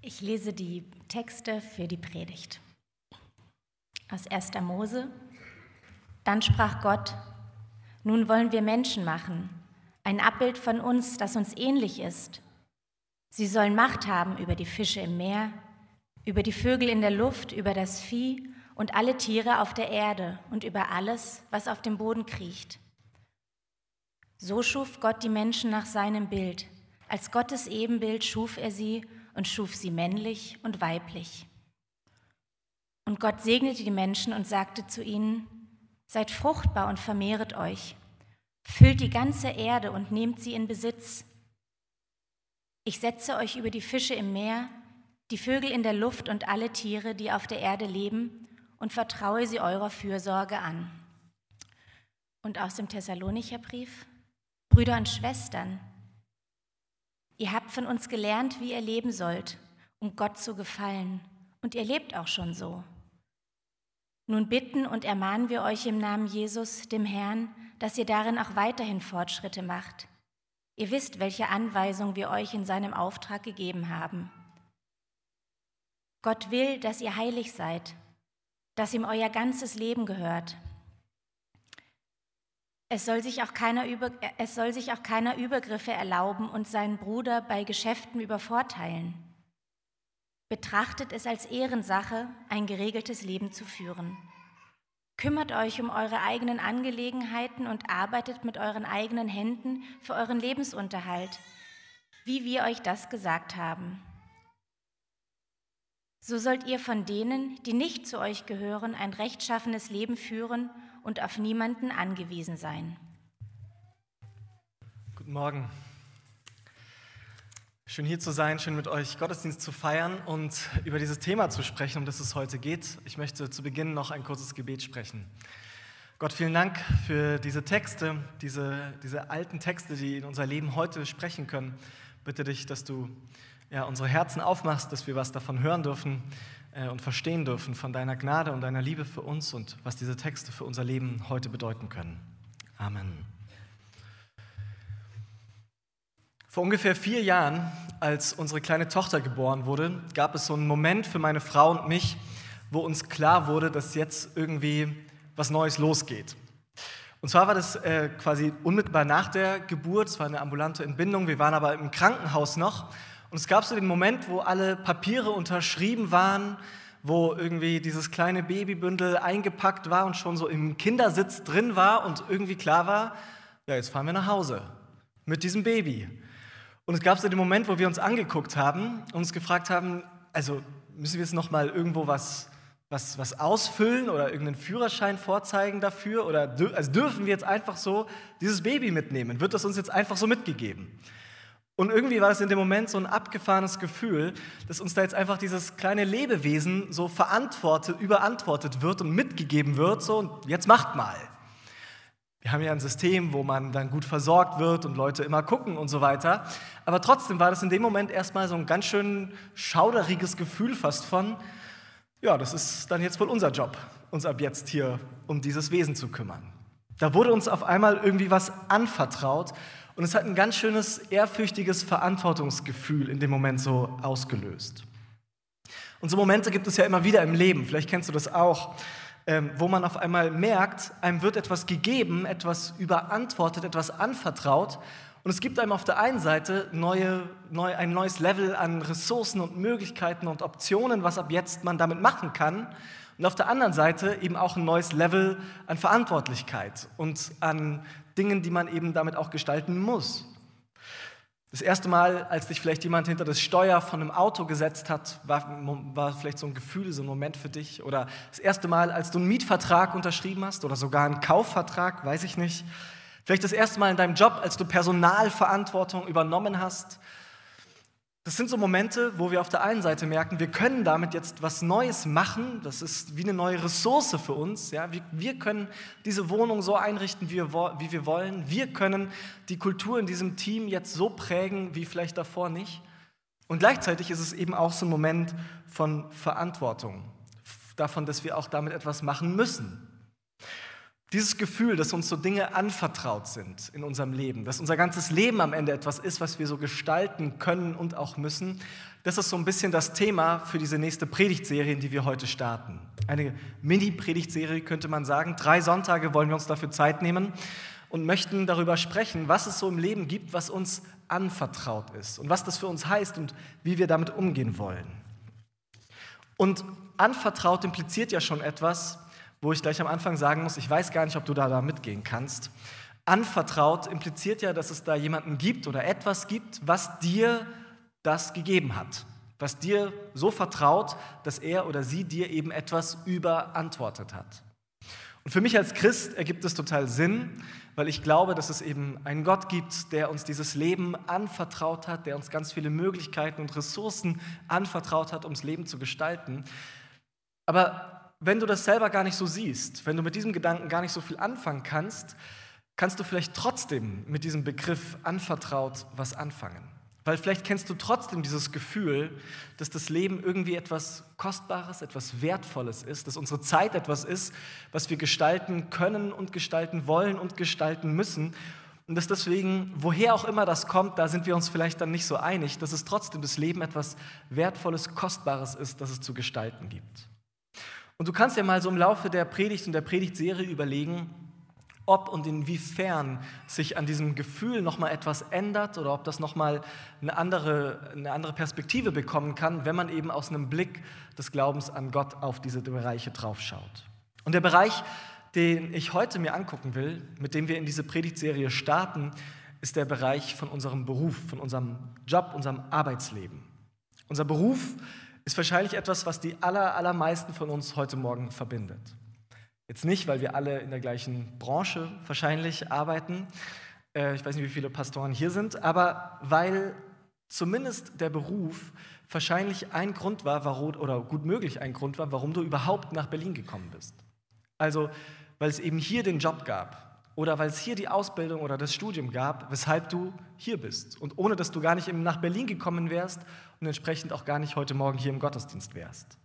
Ich lese die Texte für die Predigt. Aus 1. Mose. Dann sprach Gott, nun wollen wir Menschen machen, ein Abbild von uns, das uns ähnlich ist. Sie sollen Macht haben über die Fische im Meer, über die Vögel in der Luft, über das Vieh und alle Tiere auf der Erde und über alles, was auf dem Boden kriecht. So schuf Gott die Menschen nach seinem Bild. Als Gottes Ebenbild schuf er sie und schuf sie männlich und weiblich. Und Gott segnete die Menschen und sagte zu ihnen, Seid fruchtbar und vermehret euch, füllt die ganze Erde und nehmt sie in Besitz. Ich setze euch über die Fische im Meer, die Vögel in der Luft und alle Tiere, die auf der Erde leben, und vertraue sie eurer Fürsorge an. Und aus dem Thessalonicher Brief, Brüder und Schwestern, Ihr habt von uns gelernt, wie ihr leben sollt, um Gott zu gefallen, und ihr lebt auch schon so. Nun bitten und ermahnen wir euch im Namen Jesus, dem Herrn, dass ihr darin auch weiterhin Fortschritte macht. Ihr wisst, welche Anweisung wir euch in seinem Auftrag gegeben haben. Gott will, dass ihr heilig seid, dass ihm euer ganzes Leben gehört, es soll, sich auch keiner über, es soll sich auch keiner Übergriffe erlauben und seinen Bruder bei Geschäften übervorteilen. Betrachtet es als Ehrensache, ein geregeltes Leben zu führen. Kümmert euch um eure eigenen Angelegenheiten und arbeitet mit euren eigenen Händen für euren Lebensunterhalt, wie wir euch das gesagt haben. So sollt ihr von denen, die nicht zu euch gehören, ein rechtschaffenes Leben führen und auf niemanden angewiesen sein. Guten Morgen. Schön hier zu sein, schön mit euch Gottesdienst zu feiern und über dieses Thema zu sprechen, um das es heute geht. Ich möchte zu Beginn noch ein kurzes Gebet sprechen. Gott, vielen Dank für diese Texte, diese, diese alten Texte, die in unser Leben heute sprechen können. Bitte dich, dass du ja, unsere Herzen aufmachst, dass wir was davon hören dürfen, und verstehen dürfen von deiner Gnade und deiner Liebe für uns und was diese Texte für unser Leben heute bedeuten können. Amen. Vor ungefähr vier Jahren, als unsere kleine Tochter geboren wurde, gab es so einen Moment für meine Frau und mich, wo uns klar wurde, dass jetzt irgendwie was Neues losgeht. Und zwar war das äh, quasi unmittelbar nach der Geburt, es war eine ambulante Entbindung, wir waren aber im Krankenhaus noch und es gab so den Moment, wo alle Papiere unterschrieben waren, wo irgendwie dieses kleine Babybündel eingepackt war und schon so im Kindersitz drin war und irgendwie klar war, ja, jetzt fahren wir nach Hause mit diesem Baby. Und es gab so den Moment, wo wir uns angeguckt haben und uns gefragt haben, also müssen wir jetzt noch mal irgendwo was, was, was ausfüllen oder irgendeinen Führerschein vorzeigen dafür oder also dürfen wir jetzt einfach so dieses Baby mitnehmen? Wird das uns jetzt einfach so mitgegeben? Und irgendwie war es in dem Moment so ein abgefahrenes Gefühl, dass uns da jetzt einfach dieses kleine Lebewesen so verantwortet, überantwortet wird und mitgegeben wird, so und jetzt macht mal. Wir haben ja ein System, wo man dann gut versorgt wird und Leute immer gucken und so weiter. Aber trotzdem war das in dem Moment erstmal so ein ganz schön schauderiges Gefühl fast von, ja, das ist dann jetzt wohl unser Job, uns ab jetzt hier um dieses Wesen zu kümmern. Da wurde uns auf einmal irgendwie was anvertraut und es hat ein ganz schönes, ehrfürchtiges Verantwortungsgefühl in dem Moment so ausgelöst. Und so Momente gibt es ja immer wieder im Leben, vielleicht kennst du das auch, ähm, wo man auf einmal merkt, einem wird etwas gegeben, etwas überantwortet, etwas anvertraut. Und es gibt einem auf der einen Seite neue, neu, ein neues Level an Ressourcen und Möglichkeiten und Optionen, was ab jetzt man damit machen kann. Und auf der anderen Seite eben auch ein neues Level an Verantwortlichkeit und an Dingen, die man eben damit auch gestalten muss. Das erste Mal, als dich vielleicht jemand hinter das Steuer von einem Auto gesetzt hat, war, war vielleicht so ein Gefühl, so ein Moment für dich. Oder das erste Mal, als du einen Mietvertrag unterschrieben hast oder sogar einen Kaufvertrag, weiß ich nicht. Vielleicht das erste Mal in deinem Job, als du Personalverantwortung übernommen hast das sind so Momente, wo wir auf der einen Seite merken, wir können damit jetzt was Neues machen. Das ist wie eine neue Ressource für uns. Ja? Wir, wir können diese Wohnung so einrichten, wie wir, wie wir wollen. Wir können die Kultur in diesem Team jetzt so prägen, wie vielleicht davor nicht. Und gleichzeitig ist es eben auch so ein Moment von Verantwortung, davon, dass wir auch damit etwas machen müssen. Dieses Gefühl, dass uns so Dinge anvertraut sind in unserem Leben, dass unser ganzes Leben am Ende etwas ist, was wir so gestalten können und auch müssen, das ist so ein bisschen das Thema für diese nächste Predigtserie, die wir heute starten. Eine Mini-Predigtserie könnte man sagen. Drei Sonntage wollen wir uns dafür Zeit nehmen und möchten darüber sprechen, was es so im Leben gibt, was uns anvertraut ist und was das für uns heißt und wie wir damit umgehen wollen. Und anvertraut impliziert ja schon etwas, wo ich gleich am Anfang sagen muss, ich weiß gar nicht, ob du da, da mitgehen kannst. Anvertraut impliziert ja, dass es da jemanden gibt oder etwas gibt, was dir das gegeben hat, was dir so vertraut, dass er oder sie dir eben etwas überantwortet hat. Und für mich als Christ ergibt es total Sinn, weil ich glaube, dass es eben einen Gott gibt, der uns dieses Leben anvertraut hat, der uns ganz viele Möglichkeiten und Ressourcen anvertraut hat, um das Leben zu gestalten. Aber wenn du das selber gar nicht so siehst, wenn du mit diesem Gedanken gar nicht so viel anfangen kannst, kannst du vielleicht trotzdem mit diesem Begriff anvertraut was anfangen. Weil vielleicht kennst du trotzdem dieses Gefühl, dass das Leben irgendwie etwas Kostbares, etwas Wertvolles ist, dass unsere Zeit etwas ist, was wir gestalten können und gestalten wollen und gestalten müssen. Und dass deswegen, woher auch immer das kommt, da sind wir uns vielleicht dann nicht so einig, dass es trotzdem das Leben etwas Wertvolles, Kostbares ist, das es zu gestalten gibt. Und du kannst ja mal so im Laufe der Predigt und der Predigtserie überlegen, ob und inwiefern sich an diesem Gefühl nochmal etwas ändert oder ob das nochmal eine andere, eine andere Perspektive bekommen kann, wenn man eben aus einem Blick des Glaubens an Gott auf diese Bereiche draufschaut. Und der Bereich, den ich heute mir angucken will, mit dem wir in diese Predigtserie starten, ist der Bereich von unserem Beruf, von unserem Job, unserem Arbeitsleben. Unser Beruf ist wahrscheinlich etwas, was die aller, allermeisten von uns heute Morgen verbindet. Jetzt nicht, weil wir alle in der gleichen Branche wahrscheinlich arbeiten. Äh, ich weiß nicht, wie viele Pastoren hier sind, aber weil zumindest der Beruf wahrscheinlich ein Grund war, warum, oder gut möglich ein Grund war, warum du überhaupt nach Berlin gekommen bist. Also, weil es eben hier den Job gab, oder weil es hier die Ausbildung oder das Studium gab, weshalb du hier bist. Und ohne dass du gar nicht nach Berlin gekommen wärst und entsprechend auch gar nicht heute Morgen hier im Gottesdienst wärst.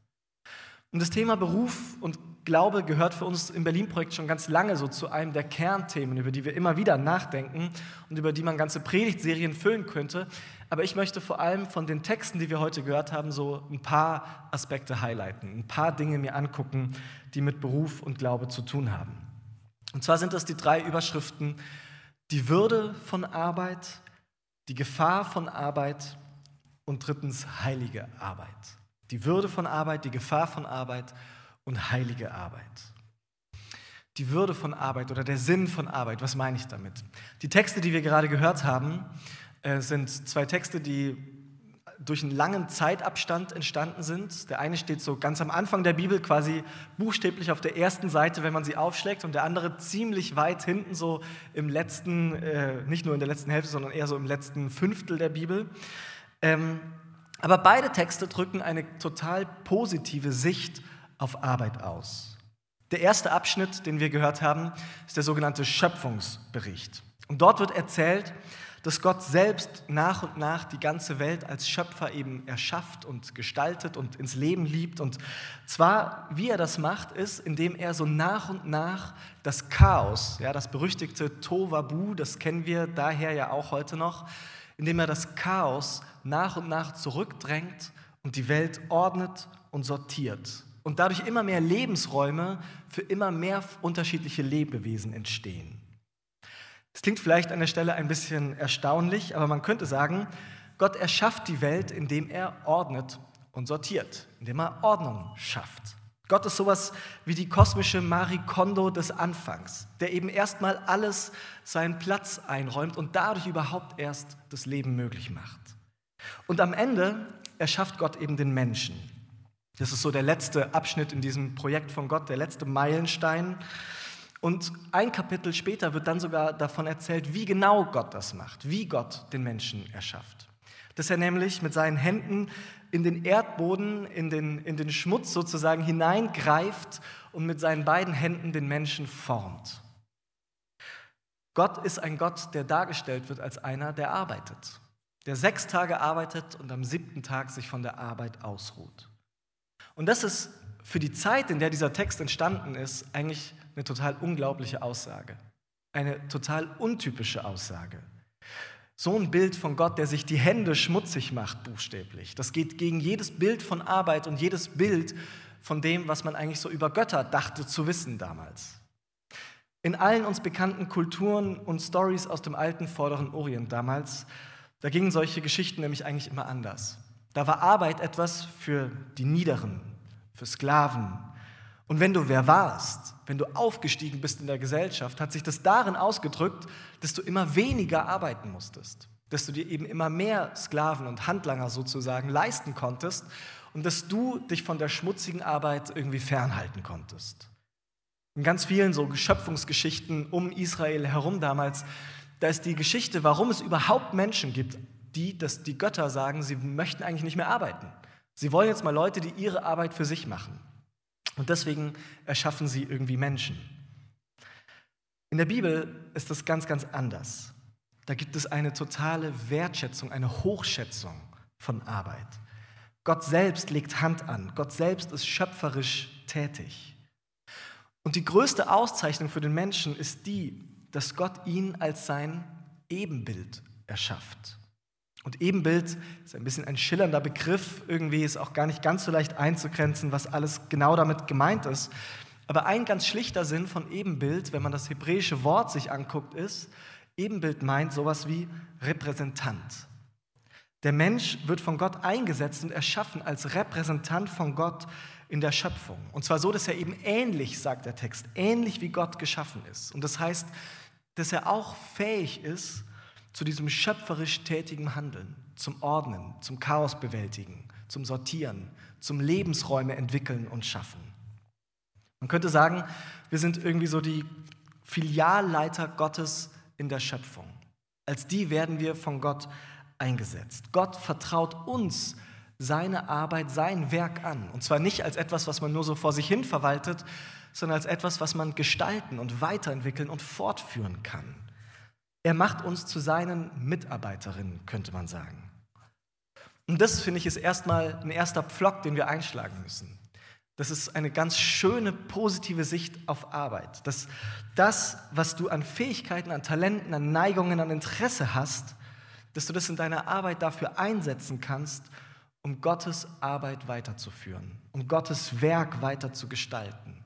Und das Thema Beruf und Glaube gehört für uns im Berlin-Projekt schon ganz lange so zu einem der Kernthemen, über die wir immer wieder nachdenken und über die man ganze Predigtserien füllen könnte. Aber ich möchte vor allem von den Texten, die wir heute gehört haben, so ein paar Aspekte highlighten, ein paar Dinge mir angucken, die mit Beruf und Glaube zu tun haben. Und zwar sind das die drei Überschriften, die Würde von Arbeit, die Gefahr von Arbeit und drittens heilige Arbeit. Die Würde von Arbeit, die Gefahr von Arbeit und heilige Arbeit. Die Würde von Arbeit oder der Sinn von Arbeit, was meine ich damit? Die Texte, die wir gerade gehört haben, äh, sind zwei Texte, die durch einen langen Zeitabstand entstanden sind. Der eine steht so ganz am Anfang der Bibel, quasi buchstäblich auf der ersten Seite, wenn man sie aufschlägt, und der andere ziemlich weit hinten, so im letzten, äh, nicht nur in der letzten Hälfte, sondern eher so im letzten Fünftel der Bibel. Ähm, aber beide Texte drücken eine total positive Sicht auf Arbeit aus. Der erste Abschnitt, den wir gehört haben, ist der sogenannte Schöpfungsbericht. Und dort wird erzählt, dass Gott selbst nach und nach die ganze Welt als Schöpfer eben erschafft und gestaltet und ins Leben liebt. Und zwar, wie er das macht, ist, indem er so nach und nach das Chaos, ja, das berüchtigte Tovabu, das kennen wir daher ja auch heute noch, indem er das Chaos nach und nach zurückdrängt und die Welt ordnet und sortiert. Und dadurch immer mehr Lebensräume für immer mehr unterschiedliche Lebewesen entstehen. Es klingt vielleicht an der Stelle ein bisschen erstaunlich, aber man könnte sagen, Gott erschafft die Welt, indem er ordnet und sortiert, indem er Ordnung schafft. Gott ist sowas wie die kosmische Marie Kondo des Anfangs, der eben erstmal alles seinen Platz einräumt und dadurch überhaupt erst das Leben möglich macht. Und am Ende erschafft Gott eben den Menschen. Das ist so der letzte Abschnitt in diesem Projekt von Gott, der letzte Meilenstein. Und ein Kapitel später wird dann sogar davon erzählt, wie genau Gott das macht, wie Gott den Menschen erschafft. Dass er nämlich mit seinen Händen in den Erdboden, in den, in den Schmutz sozusagen hineingreift und mit seinen beiden Händen den Menschen formt. Gott ist ein Gott, der dargestellt wird als einer, der arbeitet, der sechs Tage arbeitet und am siebten Tag sich von der Arbeit ausruht. Und das ist für die Zeit, in der dieser Text entstanden ist, eigentlich eine total unglaubliche Aussage. Eine total untypische Aussage. So ein Bild von Gott, der sich die Hände schmutzig macht, buchstäblich. Das geht gegen jedes Bild von Arbeit und jedes Bild von dem, was man eigentlich so über Götter dachte zu wissen damals. In allen uns bekannten Kulturen und Stories aus dem alten Vorderen Orient damals, da gingen solche Geschichten nämlich eigentlich immer anders. Da war Arbeit etwas für die Niederen, für Sklaven. Und wenn du wer warst, wenn du aufgestiegen bist in der Gesellschaft, hat sich das darin ausgedrückt, dass du immer weniger arbeiten musstest, dass du dir eben immer mehr Sklaven und Handlanger sozusagen leisten konntest und dass du dich von der schmutzigen Arbeit irgendwie fernhalten konntest. In ganz vielen so Geschöpfungsgeschichten um Israel herum damals, da ist die Geschichte, warum es überhaupt Menschen gibt, die, dass die Götter sagen, sie möchten eigentlich nicht mehr arbeiten. Sie wollen jetzt mal Leute, die ihre Arbeit für sich machen. Und deswegen erschaffen sie irgendwie Menschen. In der Bibel ist das ganz, ganz anders. Da gibt es eine totale Wertschätzung, eine Hochschätzung von Arbeit. Gott selbst legt Hand an. Gott selbst ist schöpferisch tätig. Und die größte Auszeichnung für den Menschen ist die, dass Gott ihn als sein Ebenbild erschafft. Und Ebenbild ist ein bisschen ein schillernder Begriff, irgendwie ist auch gar nicht ganz so leicht einzugrenzen, was alles genau damit gemeint ist. Aber ein ganz schlichter Sinn von Ebenbild, wenn man das hebräische Wort sich anguckt, ist, Ebenbild meint sowas wie Repräsentant. Der Mensch wird von Gott eingesetzt und erschaffen als Repräsentant von Gott in der Schöpfung. Und zwar so, dass er eben ähnlich, sagt der Text, ähnlich wie Gott geschaffen ist. Und das heißt, dass er auch fähig ist, zu diesem schöpferisch tätigen Handeln, zum Ordnen, zum Chaos bewältigen, zum Sortieren, zum Lebensräume entwickeln und schaffen. Man könnte sagen, wir sind irgendwie so die Filialleiter Gottes in der Schöpfung. Als die werden wir von Gott eingesetzt. Gott vertraut uns seine Arbeit, sein Werk an. Und zwar nicht als etwas, was man nur so vor sich hin verwaltet, sondern als etwas, was man gestalten und weiterentwickeln und fortführen kann. Er macht uns zu seinen Mitarbeiterinnen, könnte man sagen. Und das, finde ich, ist erstmal ein erster Pflock, den wir einschlagen müssen. Das ist eine ganz schöne, positive Sicht auf Arbeit. Dass das, was du an Fähigkeiten, an Talenten, an Neigungen, an Interesse hast, dass du das in deiner Arbeit dafür einsetzen kannst, um Gottes Arbeit weiterzuführen, um Gottes Werk weiter zu gestalten.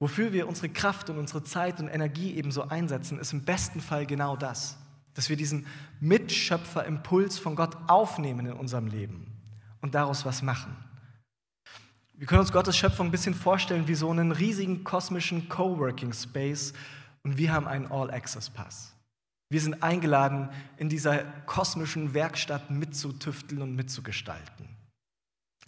Wofür wir unsere Kraft und unsere Zeit und Energie ebenso einsetzen, ist im besten Fall genau das, dass wir diesen Mitschöpferimpuls von Gott aufnehmen in unserem Leben und daraus was machen. Wir können uns Gottes Schöpfung ein bisschen vorstellen wie so einen riesigen kosmischen Coworking Space und wir haben einen All-Access-Pass. Wir sind eingeladen, in dieser kosmischen Werkstatt mitzutüfteln und mitzugestalten.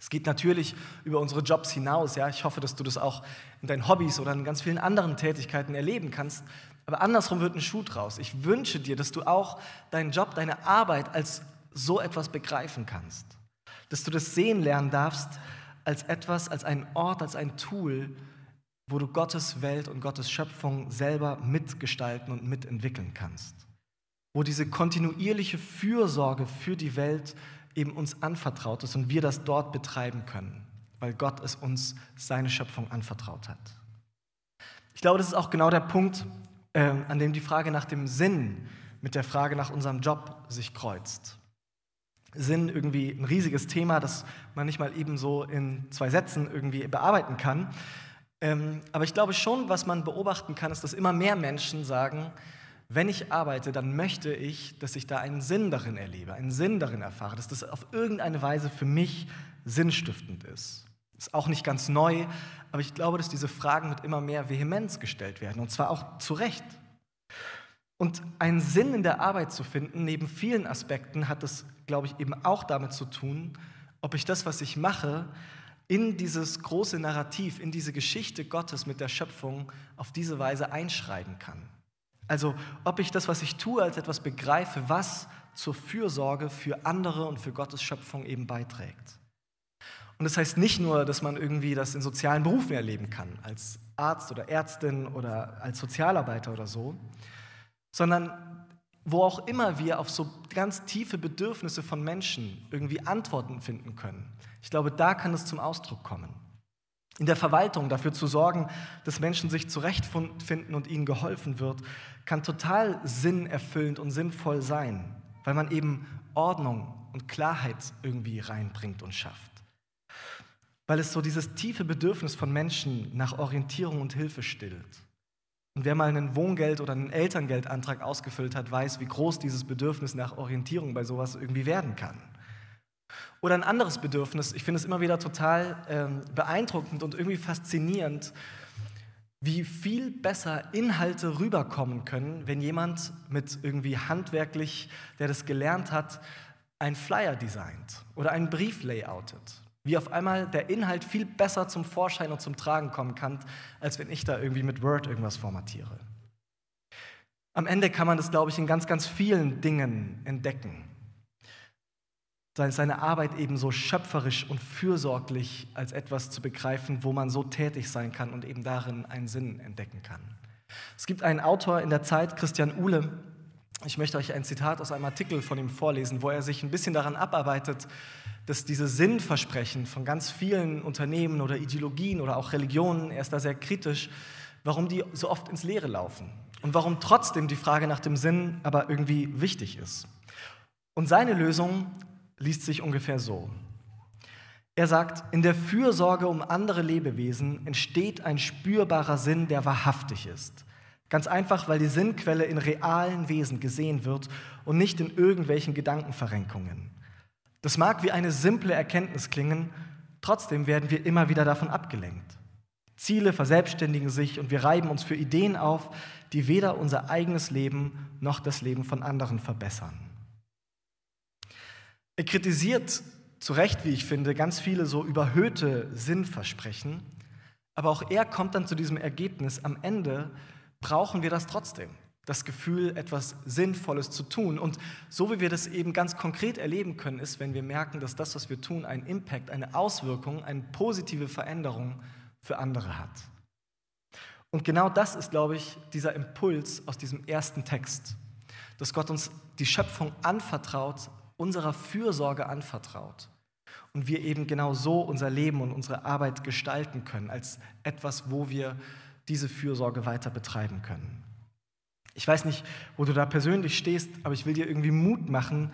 Es geht natürlich über unsere Jobs hinaus. Ja? Ich hoffe, dass du das auch in deinen Hobbys oder in ganz vielen anderen Tätigkeiten erleben kannst. Aber andersrum wird ein Schuh draus. Ich wünsche dir, dass du auch deinen Job, deine Arbeit als so etwas begreifen kannst. Dass du das sehen lernen darfst als etwas, als einen Ort, als ein Tool, wo du Gottes Welt und Gottes Schöpfung selber mitgestalten und mitentwickeln kannst. Wo diese kontinuierliche Fürsorge für die Welt eben uns anvertraut ist und wir das dort betreiben können, weil Gott es uns seine Schöpfung anvertraut hat. Ich glaube, das ist auch genau der Punkt, äh, an dem die Frage nach dem Sinn mit der Frage nach unserem Job sich kreuzt. Sinn irgendwie ein riesiges Thema, das man nicht mal eben so in zwei Sätzen irgendwie bearbeiten kann. Ähm, aber ich glaube schon, was man beobachten kann, ist, dass immer mehr Menschen sagen, wenn ich arbeite, dann möchte ich, dass ich da einen Sinn darin erlebe, einen Sinn darin erfahre, dass das auf irgendeine Weise für mich sinnstiftend ist. Ist auch nicht ganz neu, aber ich glaube, dass diese Fragen mit immer mehr Vehemenz gestellt werden und zwar auch zu Recht. Und einen Sinn in der Arbeit zu finden, neben vielen Aspekten, hat es, glaube ich, eben auch damit zu tun, ob ich das, was ich mache, in dieses große Narrativ, in diese Geschichte Gottes mit der Schöpfung auf diese Weise einschreiben kann. Also ob ich das, was ich tue, als etwas begreife, was zur Fürsorge für andere und für Gottes Schöpfung eben beiträgt. Und das heißt nicht nur, dass man irgendwie das in sozialen Berufen erleben kann, als Arzt oder Ärztin oder als Sozialarbeiter oder so, sondern wo auch immer wir auf so ganz tiefe Bedürfnisse von Menschen irgendwie Antworten finden können. Ich glaube, da kann es zum Ausdruck kommen. In der Verwaltung dafür zu sorgen, dass Menschen sich zurechtfinden und ihnen geholfen wird, kann total sinnerfüllend und sinnvoll sein, weil man eben Ordnung und Klarheit irgendwie reinbringt und schafft. Weil es so dieses tiefe Bedürfnis von Menschen nach Orientierung und Hilfe stillt. Und wer mal einen Wohngeld- oder einen Elterngeldantrag ausgefüllt hat, weiß, wie groß dieses Bedürfnis nach Orientierung bei sowas irgendwie werden kann. Oder ein anderes Bedürfnis, ich finde es immer wieder total ähm, beeindruckend und irgendwie faszinierend, wie viel besser Inhalte rüberkommen können, wenn jemand mit irgendwie handwerklich, der das gelernt hat, ein Flyer designt oder einen Brief layoutet. Wie auf einmal der Inhalt viel besser zum Vorschein und zum Tragen kommen kann, als wenn ich da irgendwie mit Word irgendwas formatiere. Am Ende kann man das, glaube ich, in ganz, ganz vielen Dingen entdecken seine Arbeit eben so schöpferisch und fürsorglich als etwas zu begreifen, wo man so tätig sein kann und eben darin einen Sinn entdecken kann. Es gibt einen Autor in der Zeit, Christian Uhle, ich möchte euch ein Zitat aus einem Artikel von ihm vorlesen, wo er sich ein bisschen daran abarbeitet, dass diese Sinnversprechen von ganz vielen Unternehmen oder Ideologien oder auch Religionen, er ist da sehr kritisch, warum die so oft ins Leere laufen und warum trotzdem die Frage nach dem Sinn aber irgendwie wichtig ist. Und seine Lösung liest sich ungefähr so. Er sagt, in der Fürsorge um andere Lebewesen entsteht ein spürbarer Sinn, der wahrhaftig ist. Ganz einfach, weil die Sinnquelle in realen Wesen gesehen wird und nicht in irgendwelchen Gedankenverrenkungen. Das mag wie eine simple Erkenntnis klingen, trotzdem werden wir immer wieder davon abgelenkt. Ziele verselbstständigen sich und wir reiben uns für Ideen auf, die weder unser eigenes Leben noch das Leben von anderen verbessern. Er kritisiert zu Recht, wie ich finde, ganz viele so überhöhte Sinnversprechen, aber auch er kommt dann zu diesem Ergebnis, am Ende brauchen wir das trotzdem, das Gefühl, etwas Sinnvolles zu tun. Und so wie wir das eben ganz konkret erleben können, ist, wenn wir merken, dass das, was wir tun, einen Impact, eine Auswirkung, eine positive Veränderung für andere hat. Und genau das ist, glaube ich, dieser Impuls aus diesem ersten Text, dass Gott uns die Schöpfung anvertraut unserer Fürsorge anvertraut. Und wir eben genau so unser Leben und unsere Arbeit gestalten können, als etwas, wo wir diese Fürsorge weiter betreiben können. Ich weiß nicht, wo du da persönlich stehst, aber ich will dir irgendwie Mut machen,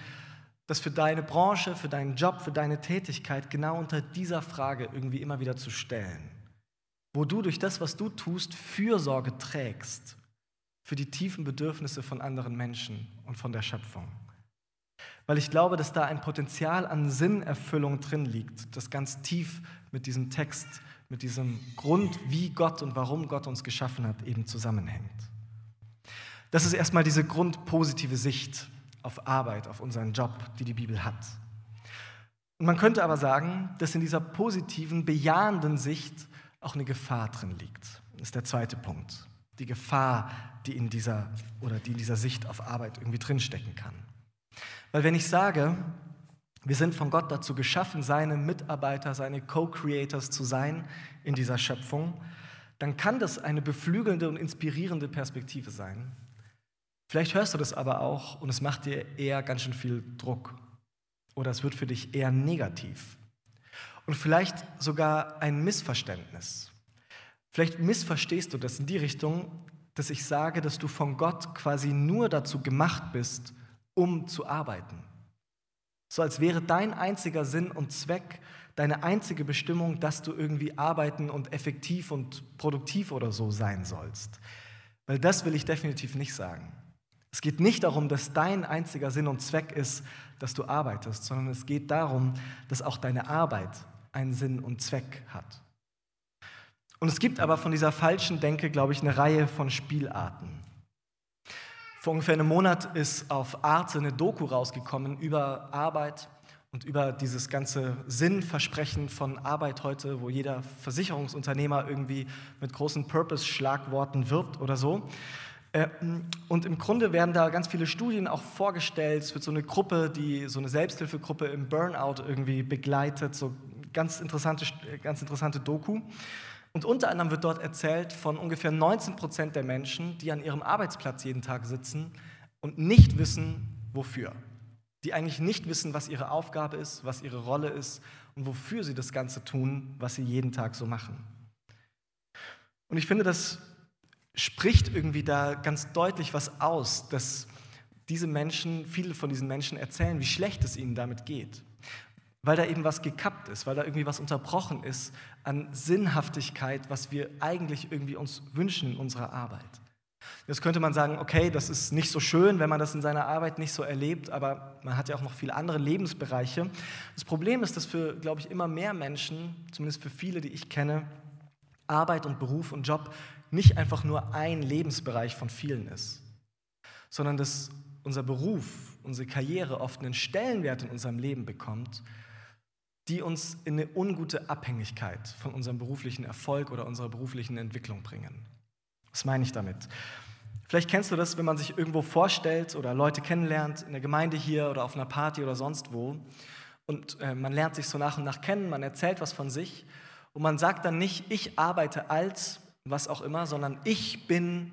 das für deine Branche, für deinen Job, für deine Tätigkeit genau unter dieser Frage irgendwie immer wieder zu stellen. Wo du durch das, was du tust, Fürsorge trägst für die tiefen Bedürfnisse von anderen Menschen und von der Schöpfung weil ich glaube, dass da ein Potenzial an Sinnerfüllung drin liegt, das ganz tief mit diesem Text, mit diesem Grund, wie Gott und warum Gott uns geschaffen hat, eben zusammenhängt. Das ist erstmal diese grundpositive Sicht auf Arbeit, auf unseren Job, die die Bibel hat. Und man könnte aber sagen, dass in dieser positiven, bejahenden Sicht auch eine Gefahr drin liegt. Das ist der zweite Punkt. Die Gefahr, die in dieser oder die in dieser Sicht auf Arbeit irgendwie drinstecken kann. Weil wenn ich sage, wir sind von Gott dazu geschaffen, seine Mitarbeiter, seine Co-Creators zu sein in dieser Schöpfung, dann kann das eine beflügelnde und inspirierende Perspektive sein. Vielleicht hörst du das aber auch und es macht dir eher ganz schön viel Druck oder es wird für dich eher negativ. Und vielleicht sogar ein Missverständnis. Vielleicht missverstehst du das in die Richtung, dass ich sage, dass du von Gott quasi nur dazu gemacht bist, um zu arbeiten. So als wäre dein einziger Sinn und Zweck, deine einzige Bestimmung, dass du irgendwie arbeiten und effektiv und produktiv oder so sein sollst. Weil das will ich definitiv nicht sagen. Es geht nicht darum, dass dein einziger Sinn und Zweck ist, dass du arbeitest, sondern es geht darum, dass auch deine Arbeit einen Sinn und Zweck hat. Und es gibt aber von dieser falschen Denke, glaube ich, eine Reihe von Spielarten. Vor ungefähr einem Monat ist auf Arte eine Doku rausgekommen über Arbeit und über dieses ganze Sinnversprechen von Arbeit heute, wo jeder Versicherungsunternehmer irgendwie mit großen Purpose-Schlagworten wirbt oder so. Äh, und im Grunde werden da ganz viele Studien auch vorgestellt. Es wird so eine Gruppe, die so eine Selbsthilfegruppe im Burnout irgendwie begleitet. So ganz interessante, ganz interessante Doku. Und unter anderem wird dort erzählt von ungefähr 19 Prozent der Menschen, die an ihrem Arbeitsplatz jeden Tag sitzen und nicht wissen, wofür. Die eigentlich nicht wissen, was ihre Aufgabe ist, was ihre Rolle ist und wofür sie das Ganze tun, was sie jeden Tag so machen. Und ich finde, das spricht irgendwie da ganz deutlich was aus, dass diese Menschen, viele von diesen Menschen erzählen, wie schlecht es ihnen damit geht. Weil da eben was gekappt ist, weil da irgendwie was unterbrochen ist an Sinnhaftigkeit, was wir eigentlich irgendwie uns wünschen in unserer Arbeit. Jetzt könnte man sagen, okay, das ist nicht so schön, wenn man das in seiner Arbeit nicht so erlebt, aber man hat ja auch noch viele andere Lebensbereiche. Das Problem ist, dass für, glaube ich, immer mehr Menschen, zumindest für viele, die ich kenne, Arbeit und Beruf und Job nicht einfach nur ein Lebensbereich von vielen ist, sondern dass unser Beruf, unsere Karriere oft einen Stellenwert in unserem Leben bekommt, die uns in eine ungute Abhängigkeit von unserem beruflichen Erfolg oder unserer beruflichen Entwicklung bringen. Was meine ich damit? Vielleicht kennst du das, wenn man sich irgendwo vorstellt oder Leute kennenlernt, in der Gemeinde hier oder auf einer Party oder sonst wo. Und äh, man lernt sich so nach und nach kennen, man erzählt was von sich. Und man sagt dann nicht, ich arbeite als was auch immer, sondern ich bin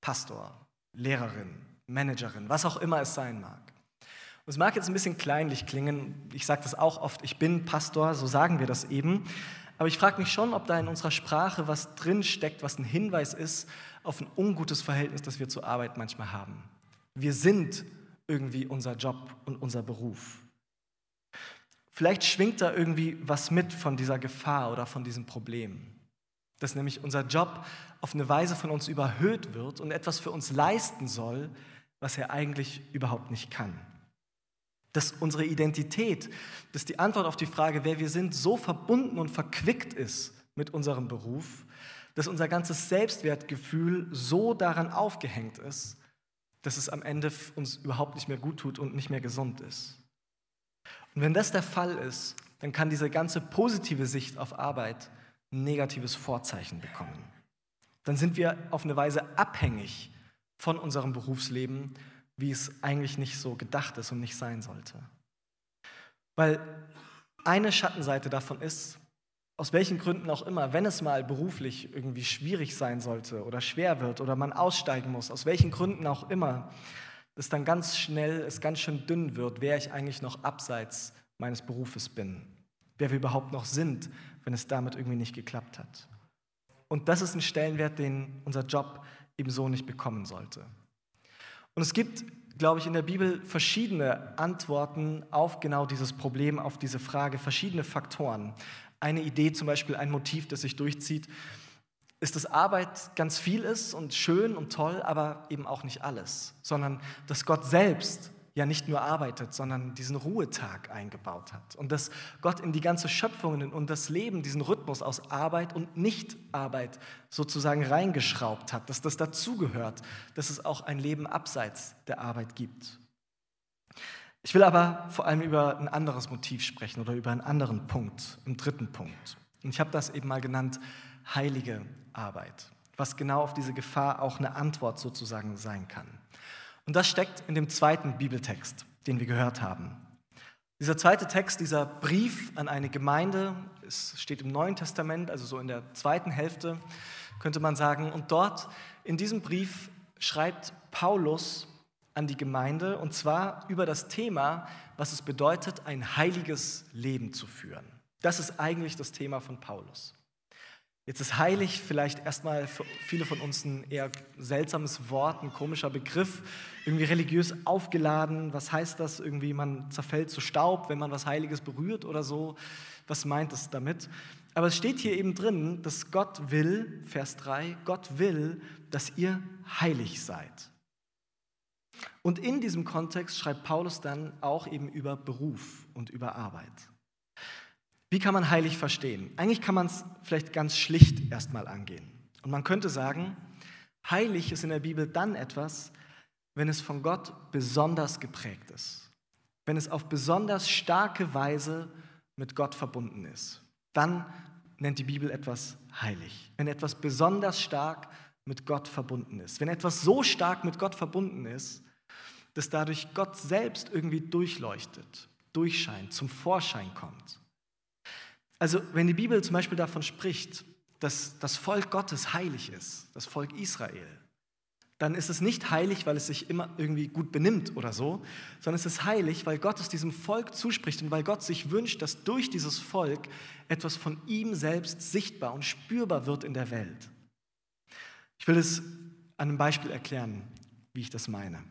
Pastor, Lehrerin, Managerin, was auch immer es sein mag. Und es mag jetzt ein bisschen kleinlich klingen, ich sage das auch oft, ich bin Pastor, so sagen wir das eben. Aber ich frage mich schon, ob da in unserer Sprache was drin steckt, was ein Hinweis ist auf ein ungutes Verhältnis, das wir zur Arbeit manchmal haben. Wir sind irgendwie unser Job und unser Beruf. Vielleicht schwingt da irgendwie was mit von dieser Gefahr oder von diesem Problem, dass nämlich unser Job auf eine Weise von uns überhöht wird und etwas für uns leisten soll, was er eigentlich überhaupt nicht kann. Dass unsere Identität, dass die Antwort auf die Frage, wer wir sind, so verbunden und verquickt ist mit unserem Beruf, dass unser ganzes Selbstwertgefühl so daran aufgehängt ist, dass es am Ende uns überhaupt nicht mehr gut tut und nicht mehr gesund ist. Und wenn das der Fall ist, dann kann diese ganze positive Sicht auf Arbeit ein negatives Vorzeichen bekommen. Dann sind wir auf eine Weise abhängig von unserem Berufsleben, wie es eigentlich nicht so gedacht ist und nicht sein sollte. Weil eine Schattenseite davon ist, aus welchen Gründen auch immer, wenn es mal beruflich irgendwie schwierig sein sollte oder schwer wird oder man aussteigen muss, aus welchen Gründen auch immer, dass dann ganz schnell es ganz schön dünn wird, wer ich eigentlich noch abseits meines Berufes bin, wer wir überhaupt noch sind, wenn es damit irgendwie nicht geklappt hat. Und das ist ein Stellenwert, den unser Job ebenso nicht bekommen sollte. Und es gibt, glaube ich, in der Bibel verschiedene Antworten auf genau dieses Problem, auf diese Frage, verschiedene Faktoren. Eine Idee, zum Beispiel ein Motiv, das sich durchzieht, ist, dass Arbeit ganz viel ist und schön und toll, aber eben auch nicht alles, sondern dass Gott selbst ja nicht nur arbeitet, sondern diesen Ruhetag eingebaut hat und dass Gott in die ganze Schöpfung und das Leben diesen Rhythmus aus Arbeit und Nichtarbeit sozusagen reingeschraubt hat, dass das dazugehört, dass es auch ein Leben abseits der Arbeit gibt. Ich will aber vor allem über ein anderes Motiv sprechen oder über einen anderen Punkt, einen dritten Punkt. Und ich habe das eben mal genannt, heilige Arbeit, was genau auf diese Gefahr auch eine Antwort sozusagen sein kann. Und das steckt in dem zweiten Bibeltext, den wir gehört haben. Dieser zweite Text, dieser Brief an eine Gemeinde, es steht im Neuen Testament, also so in der zweiten Hälfte, könnte man sagen. Und dort in diesem Brief schreibt Paulus an die Gemeinde und zwar über das Thema, was es bedeutet, ein heiliges Leben zu führen. Das ist eigentlich das Thema von Paulus. Jetzt ist heilig vielleicht erstmal für viele von uns ein eher seltsames Wort, ein komischer Begriff, irgendwie religiös aufgeladen. Was heißt das? Irgendwie man zerfällt zu Staub, wenn man was Heiliges berührt oder so. Was meint es damit? Aber es steht hier eben drin, dass Gott will, Vers 3, Gott will, dass ihr heilig seid. Und in diesem Kontext schreibt Paulus dann auch eben über Beruf und über Arbeit. Wie kann man heilig verstehen? Eigentlich kann man es vielleicht ganz schlicht erstmal angehen. Und man könnte sagen, heilig ist in der Bibel dann etwas, wenn es von Gott besonders geprägt ist. Wenn es auf besonders starke Weise mit Gott verbunden ist. Dann nennt die Bibel etwas heilig. Wenn etwas besonders stark mit Gott verbunden ist. Wenn etwas so stark mit Gott verbunden ist, dass dadurch Gott selbst irgendwie durchleuchtet, durchscheint, zum Vorschein kommt. Also wenn die Bibel zum Beispiel davon spricht, dass das Volk Gottes heilig ist, das Volk Israel, dann ist es nicht heilig, weil es sich immer irgendwie gut benimmt oder so, sondern es ist heilig, weil Gott es diesem Volk zuspricht und weil Gott sich wünscht, dass durch dieses Volk etwas von ihm selbst sichtbar und spürbar wird in der Welt. Ich will es an einem Beispiel erklären, wie ich das meine.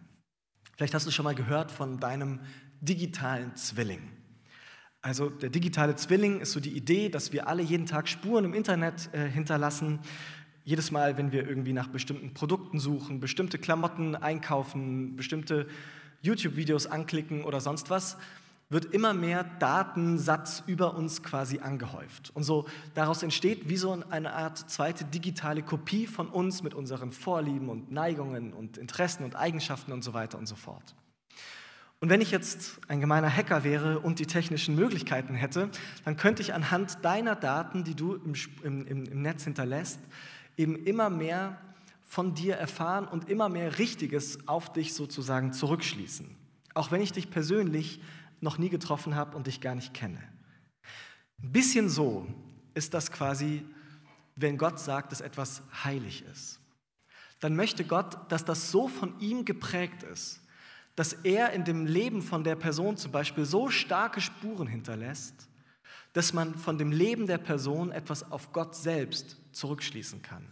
Vielleicht hast du schon mal gehört von deinem digitalen Zwilling. Also der digitale Zwilling ist so die Idee, dass wir alle jeden Tag Spuren im Internet äh, hinterlassen. Jedes Mal, wenn wir irgendwie nach bestimmten Produkten suchen, bestimmte Klamotten einkaufen, bestimmte YouTube-Videos anklicken oder sonst was, wird immer mehr Datensatz über uns quasi angehäuft. Und so daraus entsteht wie so eine Art zweite digitale Kopie von uns mit unseren Vorlieben und Neigungen und Interessen und Eigenschaften und so weiter und so fort. Und wenn ich jetzt ein gemeiner Hacker wäre und die technischen Möglichkeiten hätte, dann könnte ich anhand deiner Daten, die du im, im, im Netz hinterlässt, eben immer mehr von dir erfahren und immer mehr Richtiges auf dich sozusagen zurückschließen. Auch wenn ich dich persönlich noch nie getroffen habe und dich gar nicht kenne. Ein bisschen so ist das quasi, wenn Gott sagt, dass etwas heilig ist. Dann möchte Gott, dass das so von ihm geprägt ist, dass er in dem Leben von der Person zum Beispiel so starke Spuren hinterlässt, dass man von dem Leben der Person etwas auf Gott selbst zurückschließen kann.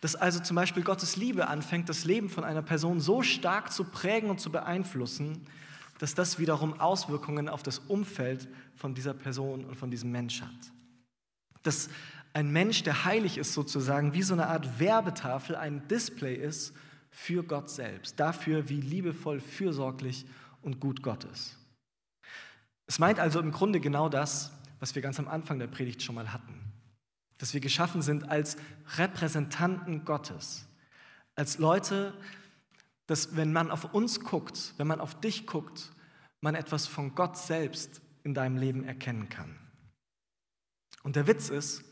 Dass also zum Beispiel Gottes Liebe anfängt, das Leben von einer Person so stark zu prägen und zu beeinflussen, dass das wiederum Auswirkungen auf das Umfeld von dieser Person und von diesem Mensch hat. Dass ein Mensch, der heilig ist, sozusagen wie so eine Art Werbetafel, ein Display ist für Gott selbst, dafür, wie liebevoll, fürsorglich und gut Gott ist. Es meint also im Grunde genau das, was wir ganz am Anfang der Predigt schon mal hatten. Dass wir geschaffen sind als Repräsentanten Gottes, als Leute, dass wenn man auf uns guckt, wenn man auf dich guckt, man etwas von Gott selbst in deinem Leben erkennen kann. Und der Witz ist,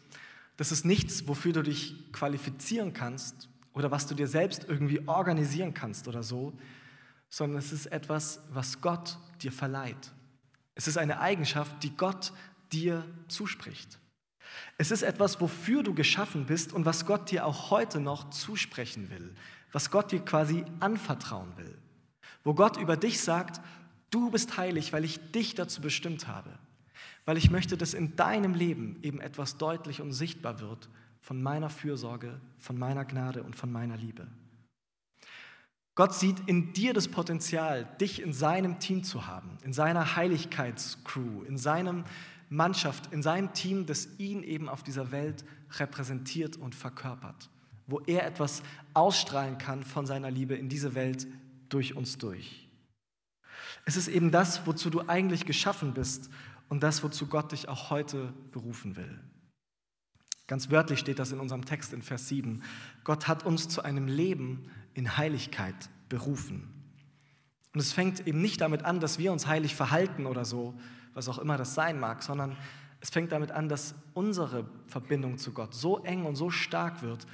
das ist nichts, wofür du dich qualifizieren kannst oder was du dir selbst irgendwie organisieren kannst oder so, sondern es ist etwas, was Gott dir verleiht. Es ist eine Eigenschaft, die Gott dir zuspricht. Es ist etwas, wofür du geschaffen bist und was Gott dir auch heute noch zusprechen will was Gott dir quasi anvertrauen will. Wo Gott über dich sagt, du bist heilig, weil ich dich dazu bestimmt habe. Weil ich möchte, dass in deinem Leben eben etwas deutlich und sichtbar wird von meiner Fürsorge, von meiner Gnade und von meiner Liebe. Gott sieht in dir das Potenzial, dich in seinem Team zu haben, in seiner Heiligkeitscrew, in seinem Mannschaft, in seinem Team, das ihn eben auf dieser Welt repräsentiert und verkörpert wo er etwas ausstrahlen kann von seiner Liebe in diese Welt durch uns durch. Es ist eben das, wozu du eigentlich geschaffen bist und das, wozu Gott dich auch heute berufen will. Ganz wörtlich steht das in unserem Text in Vers 7. Gott hat uns zu einem Leben in Heiligkeit berufen. Und es fängt eben nicht damit an, dass wir uns heilig verhalten oder so, was auch immer das sein mag, sondern es fängt damit an, dass unsere Verbindung zu Gott so eng und so stark wird,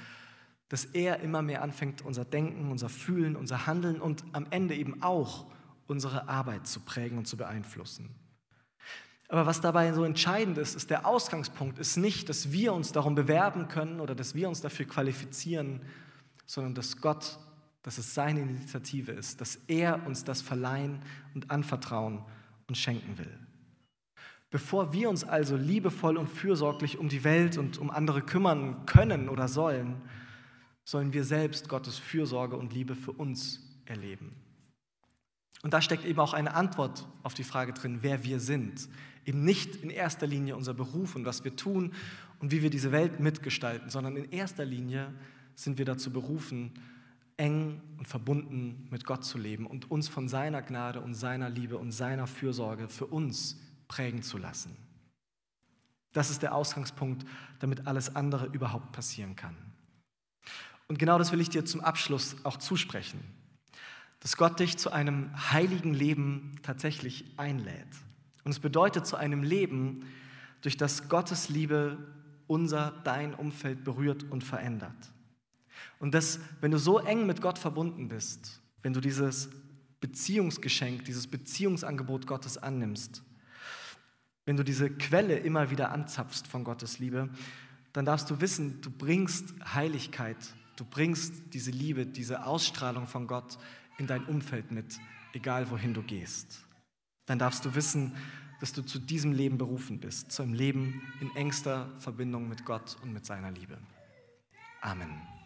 dass er immer mehr anfängt, unser Denken, unser Fühlen, unser Handeln und am Ende eben auch unsere Arbeit zu prägen und zu beeinflussen. Aber was dabei so entscheidend ist, ist der Ausgangspunkt ist nicht, dass wir uns darum bewerben können oder dass wir uns dafür qualifizieren, sondern dass Gott, dass es seine Initiative ist, dass er uns das verleihen und anvertrauen und schenken will. Bevor wir uns also liebevoll und fürsorglich um die Welt und um andere kümmern können oder sollen, sollen wir selbst Gottes Fürsorge und Liebe für uns erleben. Und da steckt eben auch eine Antwort auf die Frage drin, wer wir sind. Eben nicht in erster Linie unser Beruf und was wir tun und wie wir diese Welt mitgestalten, sondern in erster Linie sind wir dazu berufen, eng und verbunden mit Gott zu leben und uns von seiner Gnade und seiner Liebe und seiner Fürsorge für uns prägen zu lassen. Das ist der Ausgangspunkt, damit alles andere überhaupt passieren kann. Und genau das will ich dir zum Abschluss auch zusprechen, dass Gott dich zu einem heiligen Leben tatsächlich einlädt. Und es bedeutet zu einem Leben, durch das Gottes Liebe unser, dein Umfeld berührt und verändert. Und dass, wenn du so eng mit Gott verbunden bist, wenn du dieses Beziehungsgeschenk, dieses Beziehungsangebot Gottes annimmst, wenn du diese Quelle immer wieder anzapfst von Gottes Liebe, dann darfst du wissen, du bringst Heiligkeit Du bringst diese Liebe, diese Ausstrahlung von Gott in dein Umfeld mit, egal wohin du gehst. Dann darfst du wissen, dass du zu diesem Leben berufen bist, zu einem Leben in engster Verbindung mit Gott und mit seiner Liebe. Amen.